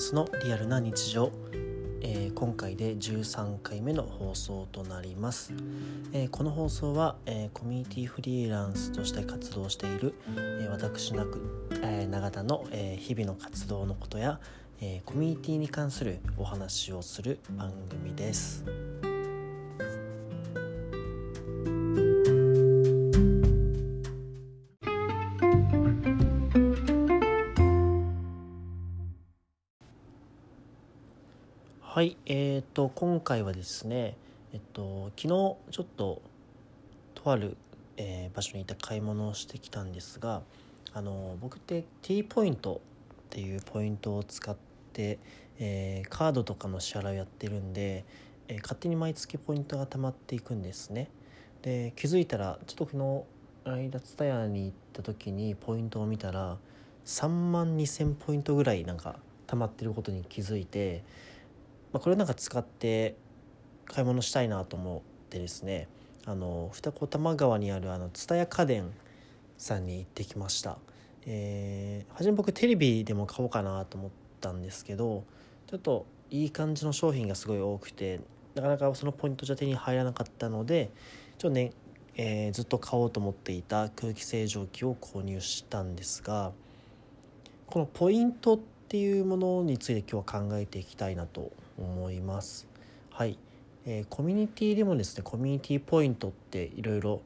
ンスのリアルな日常、えー、今回で13回目の放送となります、えー、この放送は、えー、コミュニティフリーランスとして活動している、え私なく、え永田の、え日々の活動のことや、えコミュニティに関するお話をする番組です。はい、えーと、今回はですね、えっと、昨日ちょっととある、えー、場所にいた買い物をしてきたんですがあの僕って T ポイントっていうポイントを使って、えー、カードとかの支払いをやってるんで、えー、勝手に毎月ポイントが貯まっていくんですね。で気づいたらちょっと昨日間ツタヤに行った時にポイントを見たら3万2,000ポイントぐらいなんか貯まってることに気づいて。まあ、これなんか使って買い物したいなと思ってですねあの二子玉川にあるあの蔦屋家電さんに行ってきました、えー、初め僕テレビでも買おうかなと思ったんですけどちょっといい感じの商品がすごい多くてなかなかそのポイントじゃ手に入らなかったのでちょっとね、えー、ずっと買おうと思っていた空気清浄機を購入したんですがこのポイントっていうものについて今日は考えていきたいなと思います。はい、えー、コミュニティでもですねコミュニティポイントっていろいろ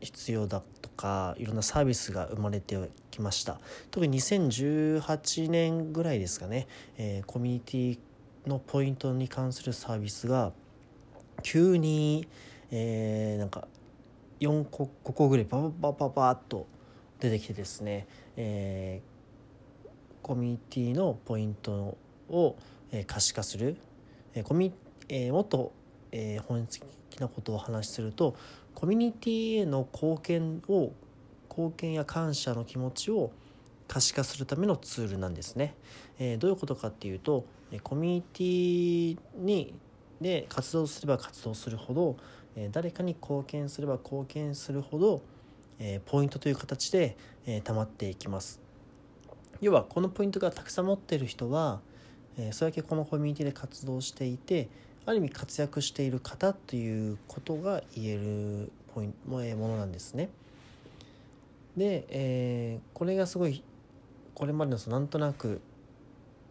必要だとかいろんなサービスが生まれてきました特に2018年ぐらいですかね、えー、コミュニティのポイントに関するサービスが急に、えー、なんか4個5個ぐらいバババババッと出てきてですね、えー、コミュニティのポイントを可視化する、えコミえもっと、え本質的なことを話しするとコミュニティへの貢献を貢献や感謝の気持ちを可視化するためのツールなんですね。えどういうことかっていうとコミュニティにで活動すれば活動するほどえ誰かに貢献すれば貢献するほどえポイントという形でえ溜まっていきます。要はこのポイントがたくさん持ってる人はえそれだけこのコミュニティで活動していてある意味活躍している方ということが言えるポイントものなんですね。で、えー、これがすごいこれまでのそのなんとなく、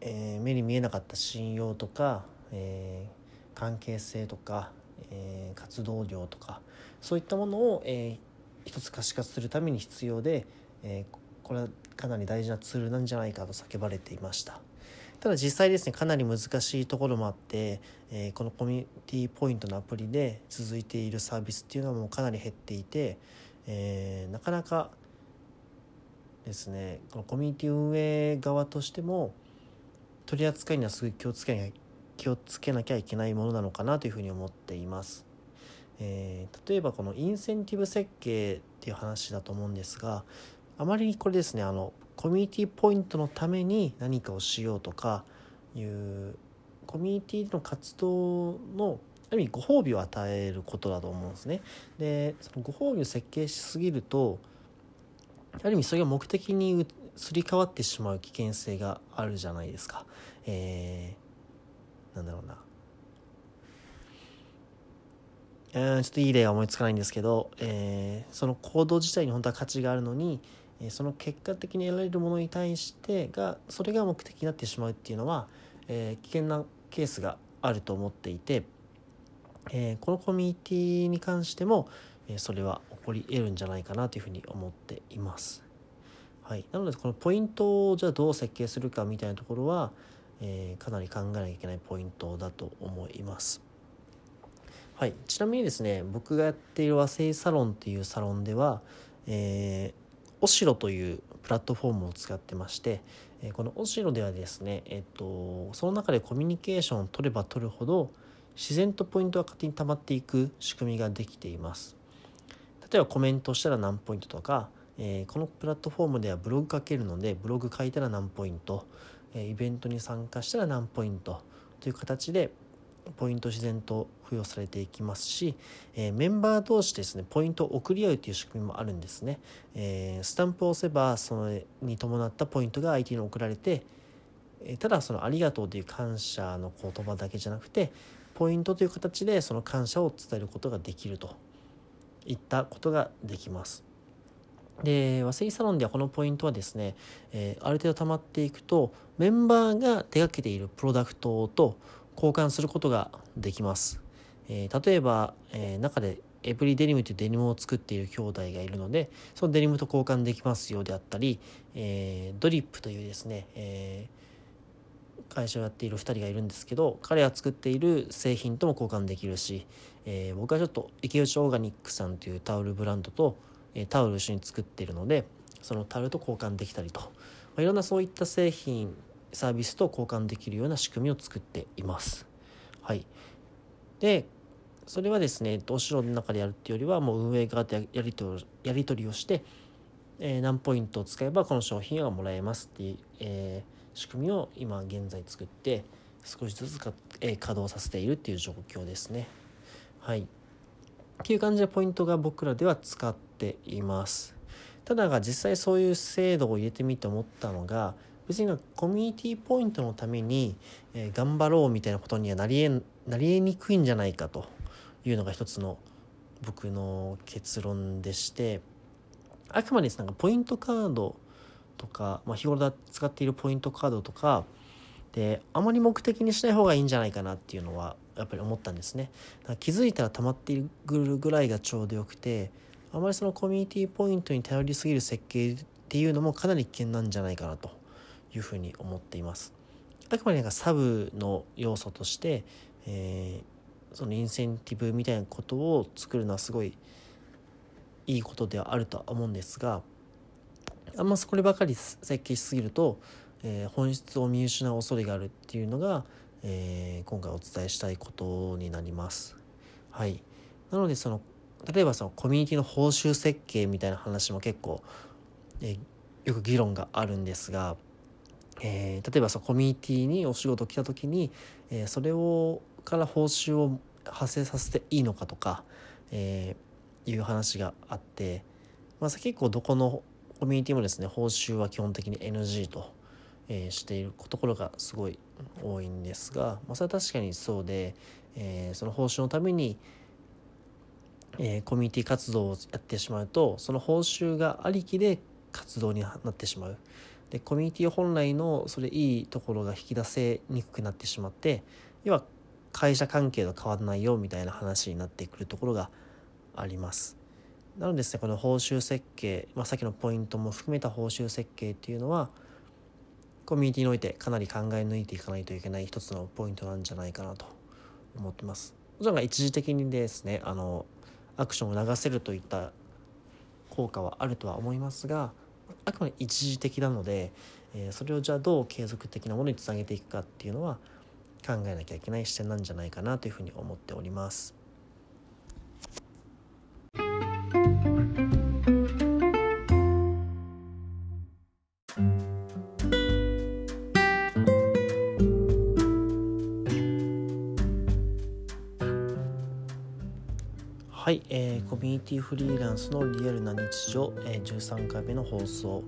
えー、目に見えなかった信用とか、えー、関係性とか、え、活動量とかそういったものを、えー、一つ可視化するために必要で、え、これはかなり大事なツールなんじゃないかと叫ばれていました。ただ実際ですねかなり難しいところもあって、えー、このコミュニティポイントのアプリで続いているサービスっていうのはもうかなり減っていて、えー、なかなかですねこのコミュニティ運営側としても取り扱いにはすごい気をつけなきゃ気をつけなきゃいけないものなのかなというふうに思っています。えー、例えばこのインセンティブ設計っていう話だと思うんですがあまりにこれですねあのコミュニティポイントのために何かをしようとかいうコミュニティの活動のある意味ご褒美を与えることだと思うんですね。でそのご褒美を設計しすぎるとある意味それが目的にすり替わってしまう危険性があるじゃないですか。えー、なんだろうな。えー、ちょっといい例は思いつかないんですけど、えー、その行動自体に本当は価値があるのにその結果的に得られるものに対してがそれが目的になってしまうっていうのは、えー、危険なケースがあると思っていて、えー、このコミュニティに関しても、えー、それは起こり得るんじゃないかなというふうに思っています。はい、なのでこのポイントをじゃあどう設計するかみたいなところは、え、かなり考えなきゃいけないポイントだと思います。はい、ちなみにですね僕がやっている和製サロンっていうサロンでは、えーオシロというプラットフォームを使ってましてこのオシロではですね、えっと、その中でコミュニケーションを取れば取るほど自然とポイントが勝手に溜まっていく仕組みができています。例えばコメントしたら何ポイントとか、え、このプラットフォームではブログ書けるのでブログ書いたら何ポイント、イベントに参加したら何ポイントという形でポイント自然と付与されていきますし、えー、メンバー同士ですねポイントを送り合うという仕組みもあるんですね、えー、スタンプを押せばそれに伴ったポイントが相手に送られてえただその「ありがとう」という感謝の言葉だけじゃなくてポイントという形でその感謝を伝えることができるといったことができます。で和製サロンではこのポイントはですね、えー、ある程度溜まっていくとメンバーが手がけているプロダクトと交換することができます。えー、例えば、えー、中でエブリデニムというデニムを作っている兄弟がいるのでそのデニムと交換できますようであったり、えー、ドリップというですね、え、会社をやっている2人がいるんですけど彼が作っている製品とも交換できるし、え、僕はちょっと池内オーガニックさんというタオルブランドと、えタオルを一緒に作っているのでそのタオルと交換できたりと、まあ、いろんなそういった製品サービスと交換できるような仕組みを作っています。はい、でそれはですねお城の中でやるっていうよりはもう運営側でやりとやり取りをして、えー、何ポイントを使えばこの商品がもらえますっていう、えー、仕組みを今現在作って少しずつか、えー、稼働させているっていう状況ですね。はい。っていう感じでポイントが僕らでは使っています。ただが実際そういう制度を入れてみて思ったのが別になコミュニティポイントのために、えー、頑張ろうみたいなことにはなりえなりえにくいんじゃないかというのが一つの僕の結論でしてあくまでなんかポイントカードとか、まあ、日頃使っているポイントカードとかであまり目的にしない方がいいんじゃないかなっていうのはやっぱり思ったんですね。気づいたら溜まっているぐらいがちょうどよくてあまりそのコミュニティポイントに頼りすぎる設計っていうのもかなり危険なんじゃないかなというふうに思っています。あくまでなんかサブの要素として、えーそのインセンティブみたいなことを作るのはすごいいいことではあるとは思うんですがあんまそればかり設計しすぎると、えー、本質を見失う恐れがあるっていうのが、えー、今回お伝えしたいことになります。はい、なのでその例えばそのコミュニティの報酬設計みたいな話も結構、え、よく議論があるんですが、えー、例えばそのコミュニティにお仕事来た時に、えー、それをから報酬を発生させていいのかとか、えー、いう話があって、まあ、結構どこのコミュニティもですね報酬は基本的に NG と、えー、しているところがすごい多いんですが、まあ、それは確かにそうで、えー、その報酬のために、えー、コミュニティ活動をやってしまうとその報酬がありきで活動になってしまう。でコミュニティ本来のそれいいところが引き出せにくくなってしまって要は会社関係と変わらないよみたいな話になってくるところがあります。なのでですねこの報酬設計、まあ、さっきのポイントも含めた報酬設計っていうのはコミュニティにおいてかなり考え抜いていかないといけない一つのポイントなんじゃないかなと思ってます。もちろん一時的にですねあのアクションを流せるといった効果はあるとは思いますがあくまで一時的なので、えー、それをじゃあどう継続的なものにつなげていくかっていうのは考えなきゃいけない視点なんじゃないかなというふうに思っております。はい、えー、コミュニティフリーランスのリアルな日常、えー、13回目の放送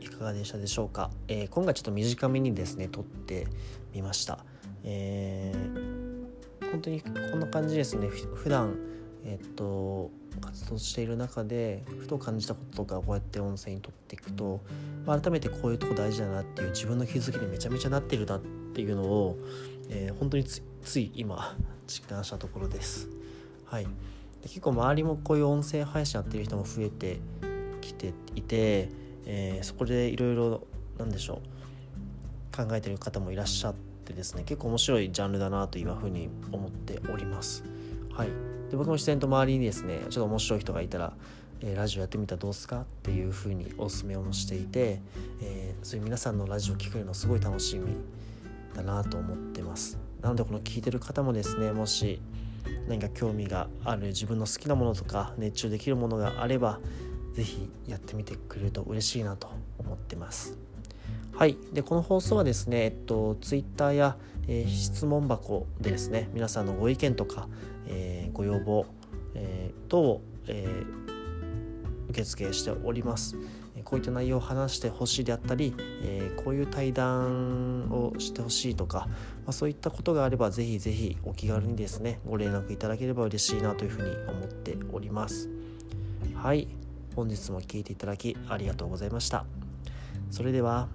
いかがでしたでしょうか、えー、今回ちょっと短めにですね撮ってみました。えー、本当にこんな感じですね普段えっと活動している中でふと感じたこととかこうやって音声にとっていくと、まあ、改めてこういうとこ大事だなっていう自分の気づきにめちゃめちゃなってるなっていうのを、えー、本当につい今実感したところです。はい、で結構周りもこういう音声配信やってる人も増えてきていて、えー、そこでいろいろなんでしょう考えてる方もいらっしゃってですね結構面白いジャンルだなというふうに思っております。はい、で僕も自然と周りにですねちょっと面白い人がいたら、え、ラジオやってみたらどうすかっていうふうにお勧めをしていて、えー、そういう皆さんのラジオを聴けるのすごい楽しみだなと思ってます。なのでこの聞いてる方もですねもし何か興味がある自分の好きなものとか熱中できるものがあれば是非やってみてくれると嬉しいなと思ってます。はい、でこの放送はですね、えっと、ツイッターや、えー、質問箱でですね皆さんのご意見とか、えー、ご要望、えー、等を、え受付しておりますこういった内容を話してほしいであったり、えー、こういう対談をしてほしいとか、まあ、そういったことがあればぜひぜひお気軽にですねご連絡いただければ嬉しいなというふうに思っております。はい。本日も聴いていただきありがとうございました。それでは